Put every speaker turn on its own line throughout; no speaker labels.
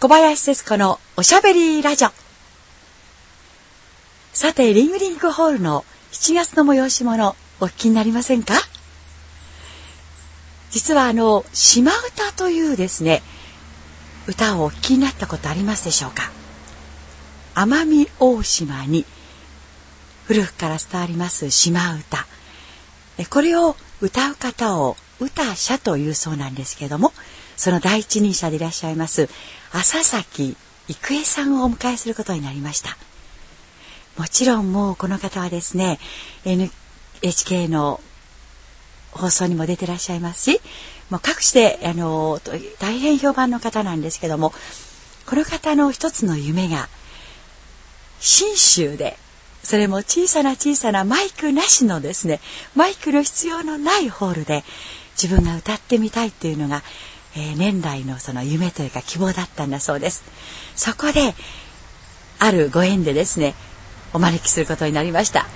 小林節子のおしゃべりラジオ。さて、リングリングホールの7月の催し物、お聞きになりませんか？実はあの、島唄というですね、歌をお聞きになったことありますでしょうか？奄美大島に古くから伝わります島唄。これを歌う方を歌者というそうなんですけれども、その第一人者でいらっしゃいます浅崎郁恵さんをお迎えすることになりました。もちろんもうこの方はですね、NHK の放送にも出てらっしゃいますし、もう各地で、あの、大変評判の方なんですけども、この方の一つの夢が、信州で、それも小さな小さなマイクなしのですね、マイクの必要のないホールで自分が歌ってみたいっていうのが、えー、年来のその夢というか希望だったんだそうです。そこで、あるご縁でですね、お招きすることになりました。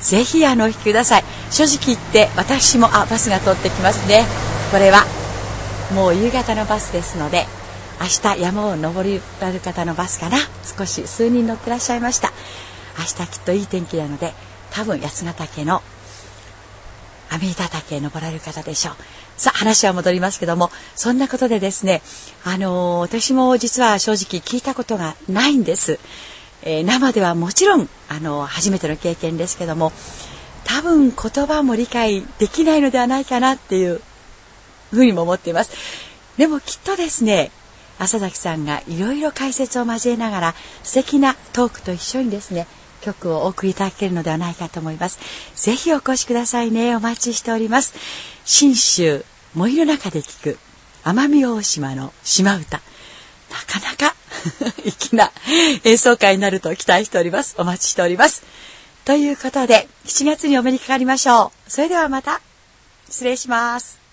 ぜひあのお引きください。正直言って私も、あ、バスが通ってきますね。これはもう夕方のバスですので、明日山を登りられる方のバスかな。少し数人乗ってらっしゃいました。明日きっといい天気なので、多分八ヶ岳のアメリカ岳登られる方でしょう。さあ、話は戻りますけども、そんなことでですね、あの、私も実は正直聞いたことがないんです。えー、生ではもちろん、あの、初めての経験ですけども、多分言葉も理解できないのではないかなっていうふうにも思っています。でもきっとですね、浅崎さんがいろいろ解説を交えながら素敵なトークと一緒にですね、曲をお送りいただけるのではないかと思います。ぜひお越しくださいね。お待ちしております。新州森の中で聞く奄美大島の島唄。なかなか 粋な演奏会になると期待しております。お待ちしております。ということで、7月にお目にかかりましょう。それではまた、失礼します。